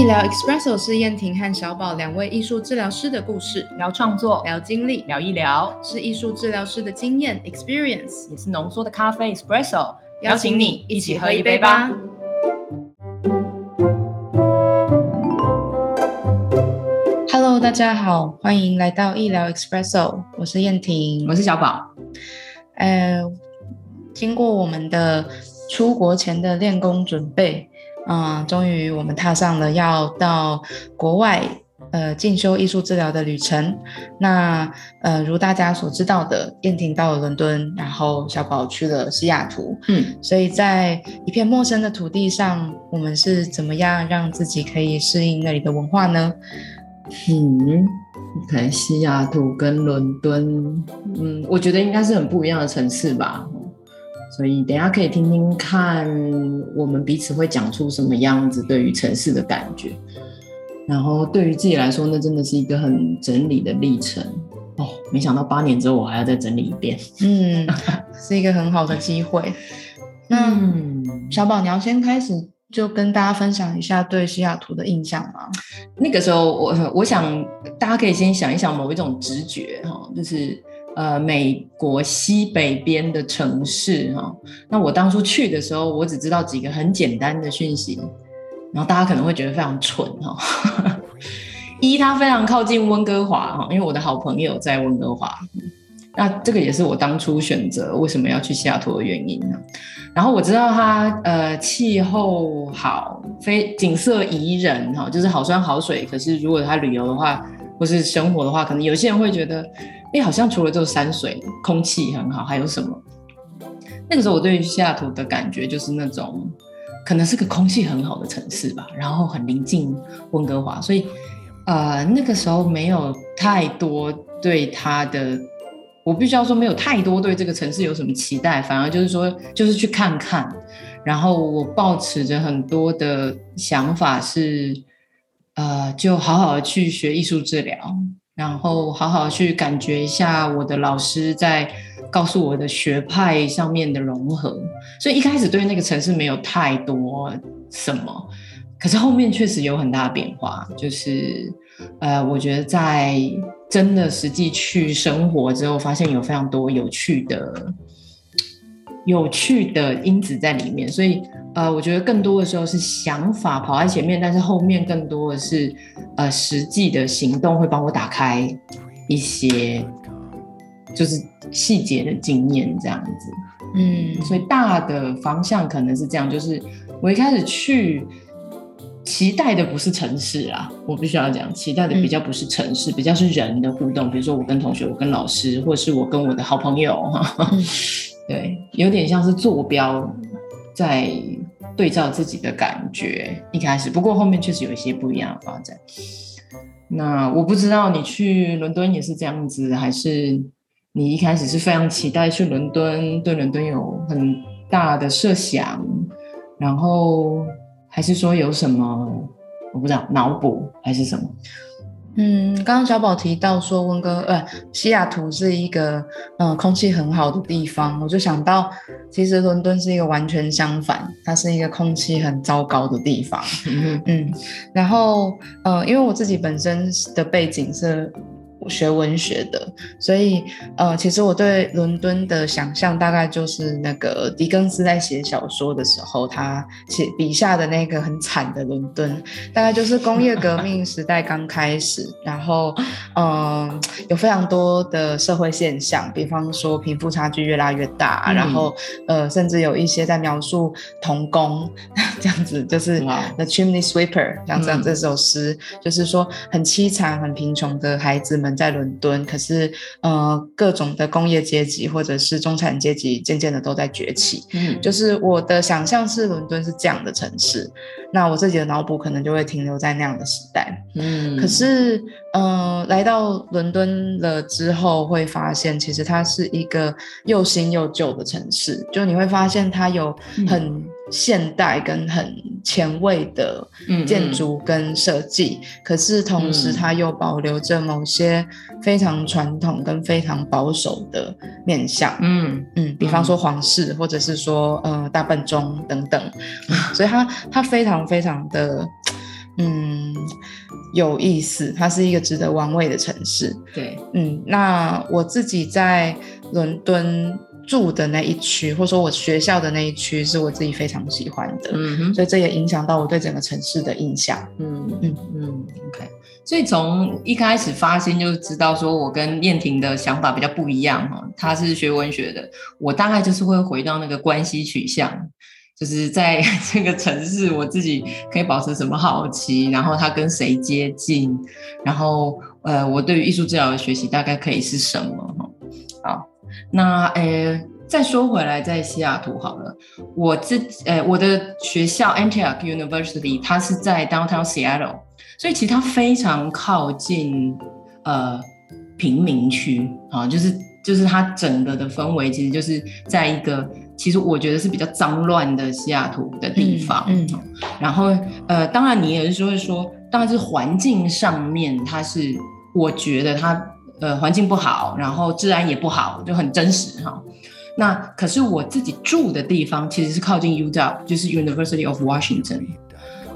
医疗 Espresso 是燕婷和小宝两位艺术治疗师的故事，聊创作，聊经历，聊医疗，是艺术治疗师的经验 experience，也是浓缩的咖啡 espresso。邀请你一起喝一杯吧。Hello，大家好，欢迎来到医疗 Espresso，我是燕婷，我是小宝。呃，经过我们的出国前的练功准备。嗯，终于我们踏上了要到国外呃进修艺术治疗的旅程。那呃，如大家所知道的，燕婷到了伦敦，然后小宝去了西雅图。嗯，所以在一片陌生的土地上，我们是怎么样让自己可以适应那里的文化呢？嗯，可能西雅图跟伦敦，嗯，我觉得应该是很不一样的城市吧。所以等下可以听听看，我们彼此会讲出什么样子对于城市的感觉。然后对于自己来说，那真的是一个很整理的历程哦。没想到八年之后我还要再整理一遍，嗯，是一个很好的机会。那小宝，你要先开始就跟大家分享一下对西雅图的印象吗？那个时候，我我想大家可以先想一想某一种直觉哈，就是。呃，美国西北边的城市哈，那我当初去的时候，我只知道几个很简单的讯息，然后大家可能会觉得非常蠢哈。一，它非常靠近温哥华哈，因为我的好朋友在温哥华，那这个也是我当初选择为什么要去西雅图的原因呢。然后我知道它呃气候好，非景色宜人哈，就是好山好水。可是如果它旅游的话，或是生活的话，可能有些人会觉得。哎，好像除了这个山水，空气很好，还有什么？那个时候我对西雅图的感觉就是那种，可能是个空气很好的城市吧，然后很临近温哥华，所以呃那个时候没有太多对它的，我必须要说没有太多对这个城市有什么期待，反而就是说就是去看看，然后我抱持着很多的想法是，呃，就好好去学艺术治疗。然后好好去感觉一下我的老师在告诉我的学派上面的融合，所以一开始对那个城市没有太多什么，可是后面确实有很大的变化。就是呃，我觉得在真的实际去生活之后，发现有非常多有趣的。有趣的因子在里面，所以呃，我觉得更多的时候是想法跑在前面，但是后面更多的是呃实际的行动会帮我打开一些就是细节的经验这样子，嗯，所以大的方向可能是这样，就是我一开始去期待的不是城市啊，我必须要讲，期待的比较不是城市，比较是人的互动，比如说我跟同学，我跟老师，或者是我跟我的好朋友哈。对，有点像是坐标在对照自己的感觉。一开始，不过后面确实有一些不一样的发展。那我不知道你去伦敦也是这样子，还是你一开始是非常期待去伦敦，对伦敦有很大的设想，然后还是说有什么我不知道脑补还是什么？嗯，刚刚小宝提到说温哥呃西雅图是一个嗯空气很好的地方，我就想到其实伦敦是一个完全相反，它是一个空气很糟糕的地方。嗯，然后呃因为我自己本身的背景是。学文学的，所以呃，其实我对伦敦的想象大概就是那个狄更斯在写小说的时候，他写笔下的那个很惨的伦敦，大概就是工业革命时代刚开始，然后嗯，有非常多的社会现象，比方说贫富差距越拉越大，然后呃，甚至有一些在描述童工 这样子，就是《The Chimney Sweeper》像这样这首诗，就是说很凄惨、很贫穷的孩子们。在伦敦，可是呃，各种的工业阶级或者是中产阶级渐渐的都在崛起。嗯，就是我的想象是伦敦是这样的城市，那我自己的脑补可能就会停留在那样的时代。嗯，可是呃，来到伦敦了之后，会发现其实它是一个又新又旧的城市，就你会发现它有很。现代跟很前卫的建筑跟设计，可是同时它又保留着某些非常传统跟非常保守的面相。嗯嗯，比方说皇室，或者是说呃大笨钟等等，所以它它非常非常的嗯有意思，它是一个值得玩味的城市。对，嗯，那我自己在伦敦住的那一区，或者说我学校的那一区，是我自己非常喜欢的，嗯哼，所以这也影响到我对整个城市的印象。嗯嗯嗯嗯，OK。所以从一开始发心就知道，说我跟燕婷的想法比较不一样哈。她是学文学的，我大概就是会回到那个关系取向，就是在 这个城市，我自己可以保持什么好奇，然后他跟谁接近，然后呃，我对于艺术治疗的学习大概可以是什么哈。好，那呃，再说回来，在西雅图好了，我自呃我的学校 Antioch University，它是在 Downtown Seattle。所以其实它非常靠近呃贫民区啊，就是就是它整个的氛围其实就是在一个其实我觉得是比较脏乱的西雅图的地方，嗯然后呃当然你也是会说，当然是环境上面它是我觉得它呃环境不好，然后治安也不好，就很真实哈。那可是我自己住的地方其实是靠近 UW，就是 University of Washington，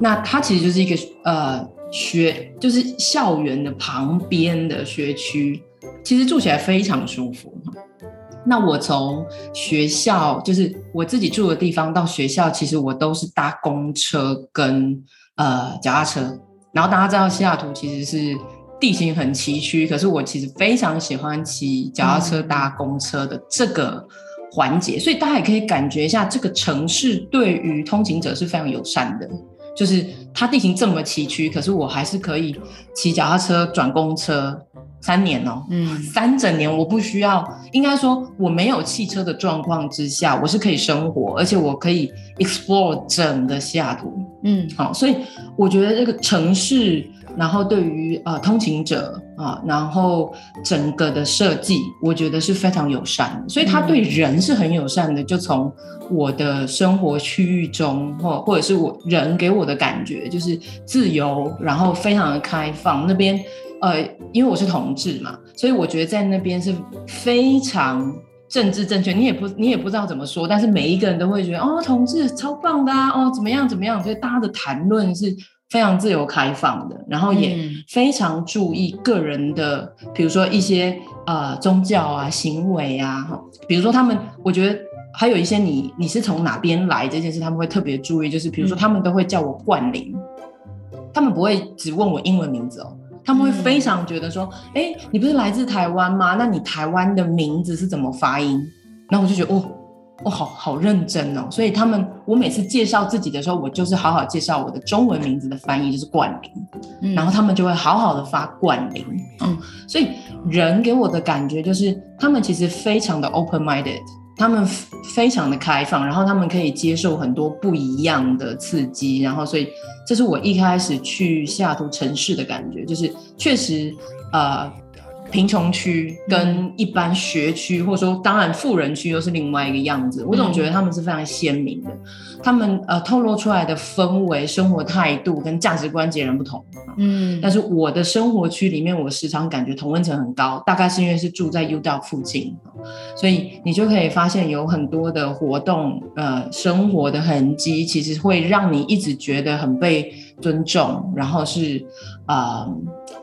那它其实就是一个呃。学就是校园的旁边的学区，其实住起来非常舒服。那我从学校，就是我自己住的地方到学校，其实我都是搭公车跟呃脚踏车。然后大家知道西雅图其实是地形很崎岖，可是我其实非常喜欢骑脚踏车搭公车的这个环节，所以大家也可以感觉一下，这个城市对于通勤者是非常友善的。就是它地形这么崎岖，可是我还是可以骑脚踏车转公车三年哦，嗯，三整年我不需要，应该说我没有汽车的状况之下，我是可以生活，而且我可以 explore 整个西雅图，嗯，好，所以我觉得这个城市，然后对于呃通勤者啊，然后整个的设计，我觉得是非常友善的，所以它对人是很友善的，就从。我的生活区域中，或或者是我人给我的感觉就是自由，然后非常的开放。那边，呃，因为我是同志嘛，所以我觉得在那边是非常政治正确。你也不你也不知道怎么说，但是每一个人都会觉得哦，同志超棒的啊，哦，怎么样怎么样，所以大家的谈论是非常自由开放的，然后也非常注意个人的，比如说一些呃宗教啊行为啊，哈，比如说他们，我觉得。还有一些你你是从哪边来这件事，他们会特别注意，就是比如说他们都会叫我冠霖，他们不会只问我英文名字哦，他们会非常觉得说，哎，你不是来自台湾吗？那你台湾的名字是怎么发音？然后我就觉得，哦，哦，好好认真哦。所以他们，我每次介绍自己的时候，我就是好好介绍我的中文名字的翻译就是冠霖，然后他们就会好好的发冠霖。嗯，所以人给我的感觉就是，他们其实非常的 open minded。他们非常的开放，然后他们可以接受很多不一样的刺激，然后所以这是我一开始去西雅图城市的感觉，就是确实呃。贫穷区跟一般学区，或者说当然富人区又是另外一个样子。我总觉得他们是非常鲜明的，他们呃透露出来的氛围、生活态度跟价值观截然不同。嗯，但是我的生活区里面，我时常感觉同温层很高，大概是因为是住在 U 道附近，所以你就可以发现有很多的活动，呃，生活的痕迹其实会让你一直觉得很被尊重，然后是啊。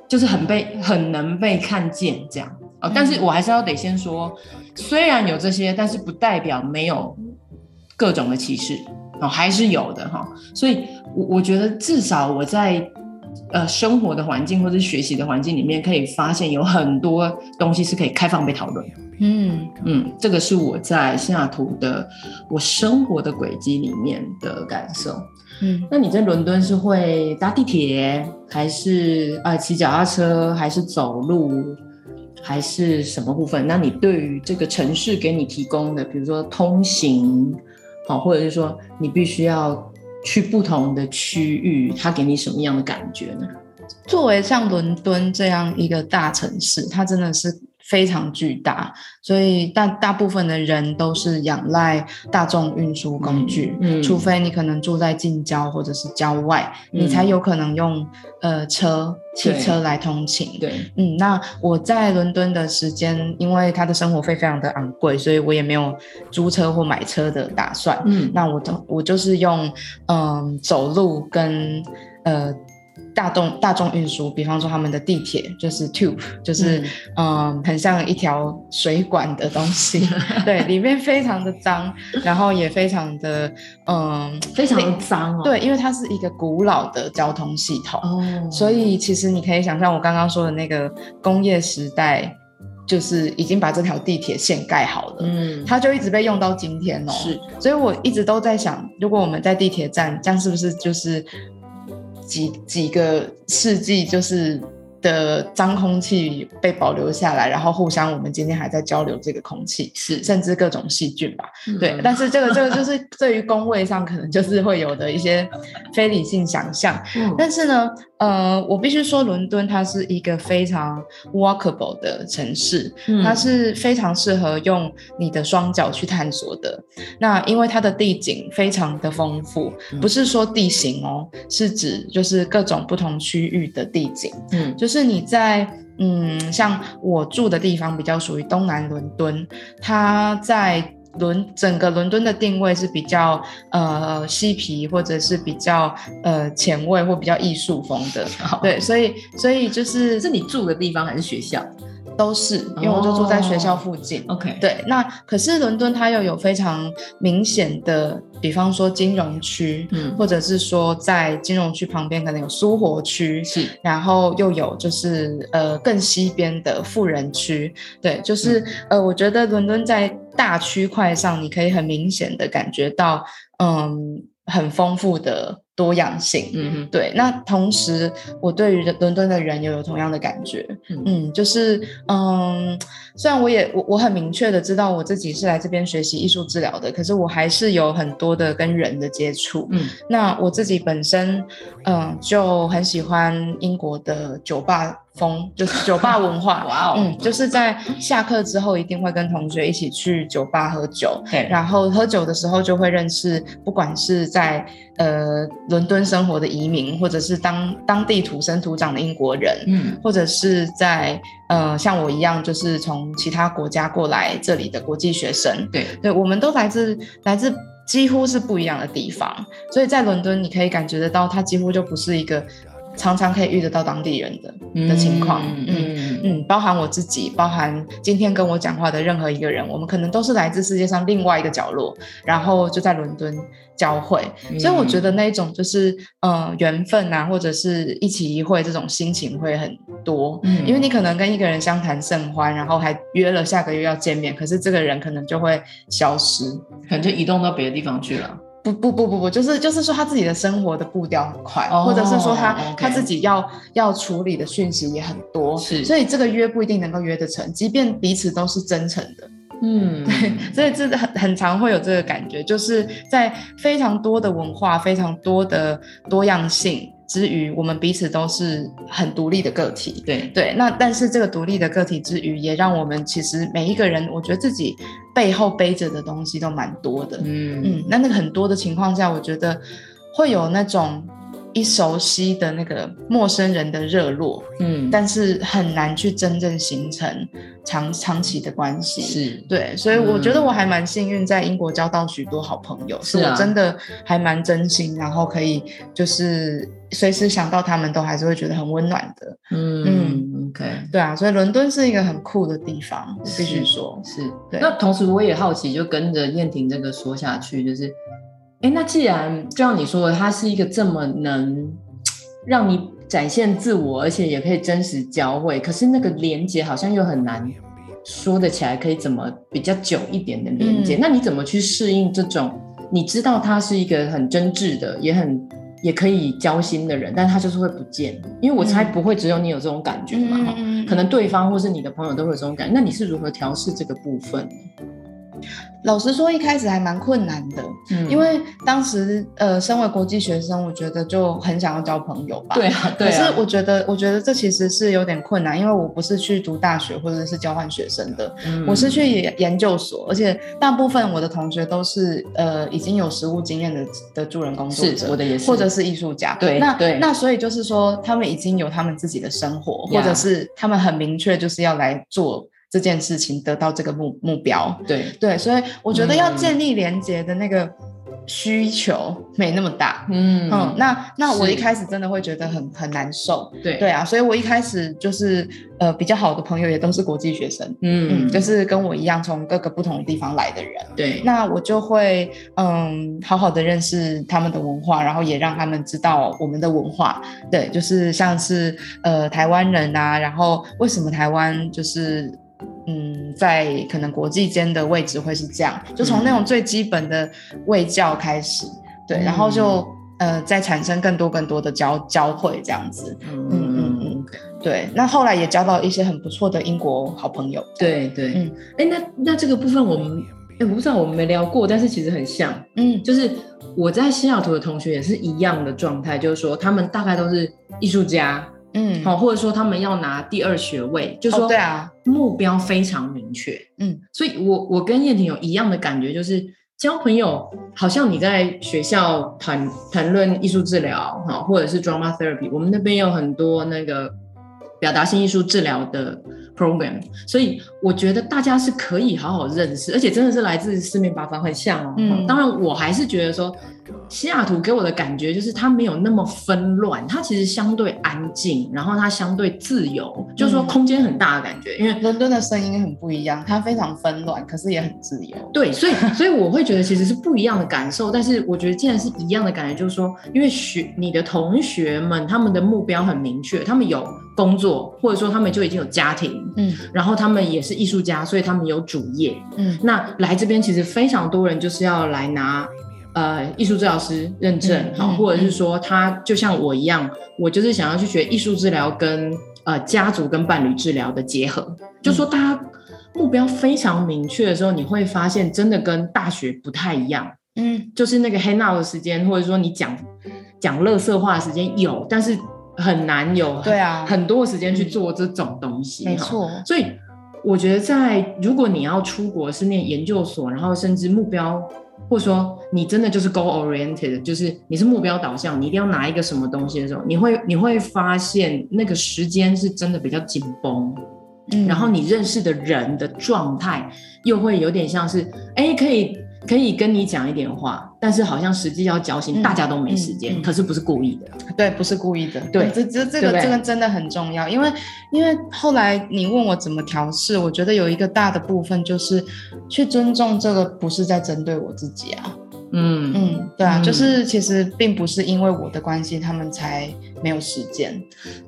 就是很被很能被看见这样哦，但是我还是要得先说，虽然有这些，但是不代表没有各种的歧视哦，还是有的哈。所以，我我觉得至少我在呃生活的环境或者学习的环境里面，可以发现有很多东西是可以开放被讨论。嗯嗯，这个是我在西雅图的我生活的轨迹里面的感受。嗯，那你在伦敦是会搭地铁，还是啊骑脚踏车，还是走路，还是什么部分？那你对于这个城市给你提供的，比如说通行，好，或者是说你必须要去不同的区域，它给你什么样的感觉呢？作为像伦敦这样一个大城市，它真的是。非常巨大，所以大大部分的人都是仰赖大众运输工具，嗯，除非你可能住在近郊或者是郊外，你才有可能用呃车汽车来通勤。对，嗯，那我在伦敦的时间，因为他的生活费非常的昂贵，所以我也没有租车或买车的打算。嗯，那我都我就是用嗯走路跟呃。大众大众运输，比方说他们的地铁就是 tube，就是嗯。很像一条水管的东西，对，里面非常的脏，然后也非常的嗯非常的脏哦。对，因为它是一个古老的交通系统，哦，所以其实你可以想象我刚刚说的那个工业时代，就是已经把这条地铁线盖好了。嗯，它就一直被用到今天哦，是，所以我一直都在想，如果我们在地铁站，这样是不是就是几几个世纪就是的脏空气被保留下来，然后互相我们今天还在交流这个空气，是甚至各种细菌吧。对，嗯但是这个这个就是对于工位上可能就是会有的一些非理性想象。嗯但是呢，呃，我必须说，伦敦它是一个非常 walkable 的城市，嗯它是非常适合用你的双脚去探索的。那因为它的地景非常的丰富，嗯不是说地形哦，是指就是各种不同区域的地景。嗯就是你在嗯，像我住的地方比较属于东南伦敦，它在伦整个伦敦的定位是比较呃嬉皮或者是比较呃前卫或比较艺术风的，对，所以所以就是是你住的地方还是学校都是，因为我就住在学校附近。？OK，，对，那可是伦敦它又有非常明显的，比方说金融区，嗯或者是说在金融区旁边可能有苏活区，是然后又有就是呃更西边的富人区，对，就是、呃，我觉得伦敦在大区块上，你可以很明显的感觉到，嗯，很丰富的多样性。嗯哼，对，那同时我对于伦敦的人也有同样的感觉，嗯。嗯，就是嗯，虽然我也我我很明确的知道我自己是来这边学习艺术治疗的，可是我还是有很多的跟人的接触，嗯。那我自己本身，嗯，就很喜欢英国的酒吧风，就是酒吧文化。哇哦，嗯，就是在下课之后一定会跟同学一起去酒吧喝酒，对，然后喝酒的时候就会认识，不管是在呃伦敦生活的移民，或者是当当地土生土长的英国人，嗯或者是在呃像我一样，就是从其他国家过来这里的国际学生，对，对，我们都来自来自几乎是不一样的地方，所以在伦敦你可以感觉得到，它几乎就不是一个常常可以遇得到当地人的的情况。嗯嗯嗯，包含我自己，包含今天跟我讲话的任何一个人，我们可能都是来自世界上另外一个角落，然后就在伦敦交汇。嗯所以我觉得那一种就是呃缘分啊，或者是一起一会这种心情会很多。嗯因为你可能跟一个人相谈甚欢，然后还约了下个月要见面，可是这个人可能就会消失。可能就移动到别的地方去了。不不不不不，就是就是说他自己的生活的步调很快，哦或者是说他他自己要要处理的讯息也很多，是。所以这个约不一定能够约得成，即便彼此都是真诚的，嗯，对所以这很很常会有这个感觉，就是在非常多的文化、非常多的多样性之余，我们彼此都是很独立的个体。对，对，那但是这个独立的个体之余，也让我们其实每一个人，我觉得自己背后背着的东西都蛮多的。嗯嗯，那那个很多的情况下，我觉得会有那种一熟悉的那个陌生人的热络，嗯，但是很难去真正形成长长期的关系。是对，所以我觉得嗯我还蛮幸运，在英国交到许多好朋友，是我真的还蛮真心，然后可以就是随时想到他们，都还是会觉得很温暖的。嗯嗯，OK，对啊，所以伦敦是一个很酷的地方，我必须是说。是。对那同时我也好奇，就跟着燕婷这个说下去，就是，哎，那既然就像你说的，它是一个这么能让你展现自我，而且也可以真实交汇，可是那个连接好像又很难说得起来，可以怎么比较久一点的连接？嗯那你怎么去适应这种？你知道他是一个很真挚的，也很也可以交心的人，但他就是会不见，因为我猜嗯不会只有你有这种感觉嘛，可能对方或是你的朋友都会有这种感觉。那你是如何调试这个部分呢？老实说，一开始还蛮困难的，嗯因为当时呃，身为国际学生，我觉得就很想要交朋友吧。对啊，对可啊，是我觉得，我觉得这其实是有点困难，因为我不是去读大学或者是交换学生的，嗯我是去研研究所，而且大部分我的同学都是呃已经有实务经验的的助人工作者，我的也是，或者是艺术家。对那对那所以就是说，他们已经有他们自己的生活，或者是他们很明确就是要来做这件事情，得到这个目目标。对，对，所以我觉得要嗯。建立连接的那个需求没那么大。嗯。嗯，那那我一开始真的会觉得很很难受，对。对啊，所以我一开始就是呃比较好的朋友也都是国际学生，嗯，嗯就是跟我一样从各个不同的地方来的人，对，那我就会嗯好好的认识他们的文化，然后也让他们知道我们的文化，对，就是像是呃台湾人啊，然后为什么台湾就是。嗯，在可能国际间的位置会是这样，就从那种最基本的卫教开始，对，然后就呃再产生更多更多的交交汇这样子，嗯嗯嗯。嗯，对。那后来也交到一些很不错的英国好朋友，对对，嗯。哎、那那这个部分我们，哎、我不知道我们没聊过，但是其实很像，嗯。就是我在西雅图的同学也是一样的状态，就是说他们大概都是艺术家，嗯，好、或者说他们要拿第二学位，就说哦对啊，目标非常明确，嗯，所以我我跟燕婷有一样的感觉，就是交朋友，好像你在学校谈谈论艺术治疗，哈，或者是 drama therapy，我们那边有很多那个表达性艺术治疗的 program，所以我觉得大家是可以好好认识，而且真的是来自四面八方，很像哦。嗯当然我还是觉得说。西雅图给我的感觉就是它没有那么纷乱，它其实相对安静，然后它相对自由，就是说嗯空间很大的感觉。因为伦敦的声音很不一样，它非常纷乱，可是也很自由。对，所以 所以我会觉得其实是不一样的感受，但是我觉得既然是一样的感觉，就是说，因为学你的同学们他们的目标很明确，他们有工作，或者说他们就已经有家庭，嗯。然后他们也是艺术家，所以他们有主业。嗯。那来这边其实非常多人就是要来拿呃艺术治疗师认证，好、嗯嗯或者是说他就像我一样，我就是想要去学艺术治疗跟呃家族跟伴侣治疗的结合，就说大家目标非常明确的时候，你会发现真的跟大学不太一样，嗯。就是那个 hang out 的时间，或者说你讲讲乐色话的时间有，但是很难有对啊很多时间去做这种东西，哈没错。所以我觉得在，如果你要出国是念研究所，然后甚至目标，或者说你真的就是 goal oriented，就是你是目标导向，你一定要拿一个什么东西的时候，你会你会发现那个时间是真的比较紧绷，嗯然后你认识的人的状态又会有点像是，哎，可以。可以跟你讲一点话，但是好像实际要交心，嗯大家都没时间，嗯嗯可是不是故意的。对，不是故意的。对这这这个这个真的很重要，因为因为后来你问我怎么调试，我觉得有一个大的部分就是去尊重这个不是在针对我自己啊。嗯嗯，对啊，嗯就是其实并不是因为我的关系，他们才没有时间。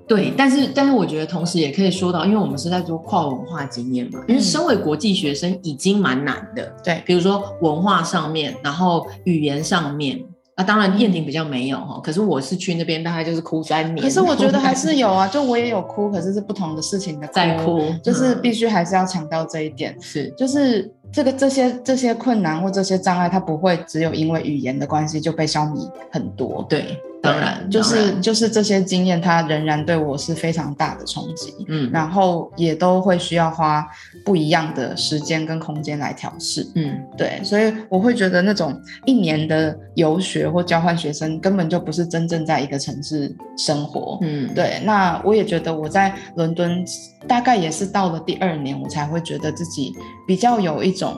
对，但是但是我觉得同时也可以说到，因为我们是在做跨文化经验嘛，因为嗯身为国际学生已经蛮难的，对，比如说文化上面，然后语言上面。啊，当然燕婷比较没有哈，可是我是去那边大概就是哭三年。可是我觉得还是有啊，就我也有哭，可是是不同的事情的在哭，就是嗯必须还是要强调这一点。是就是这个这些这些困难或这些障碍，它不会只有因为语言的关系就被消弭很多。对，当然就是就是这些经验，它仍然对我是非常大的冲击，嗯。然后也都会需要花不一样的时间跟空间来调试。嗯。对，所以我会觉得那种一年的游学或交换学生根本就不是真正在一个城市生活。嗯，对，那我也觉得我在伦敦大概也是到了第二年，我才会觉得自己比较有一种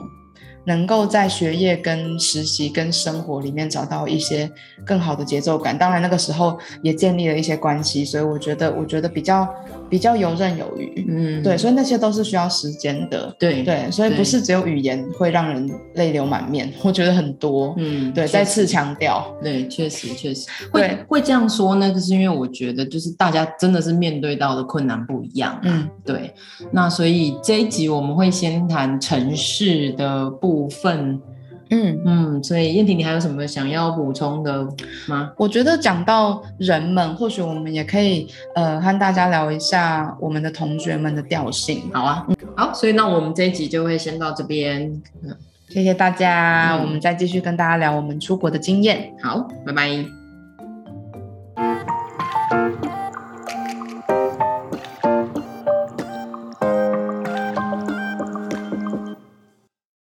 能够在学业跟实习跟生活里面找到一些更好的节奏感。当然那个时候也建立了一些关系，所以我觉得我觉得比较比较游刃有余。嗯对，所以那些都是需要时间的。对对，所以不是只有语言会让人泪流满面，我觉得很多。嗯对，再次强调。对，确实确实会会这样说呢，就是因为我觉得就是大家真的是面对到的困难不一样、啊，嗯，对。那所以这一集我们会先谈城市的部分，嗯。嗯，所以燕婷，你还有什么想要补充的吗？我觉得讲到人们，或许我们也可以呃和大家聊一下我们的同学们的调性，好啊，嗯，好，所以那我们这一集就会先到这边，谢谢大家，我们再继续跟大家聊我们出国的经验，好，拜拜。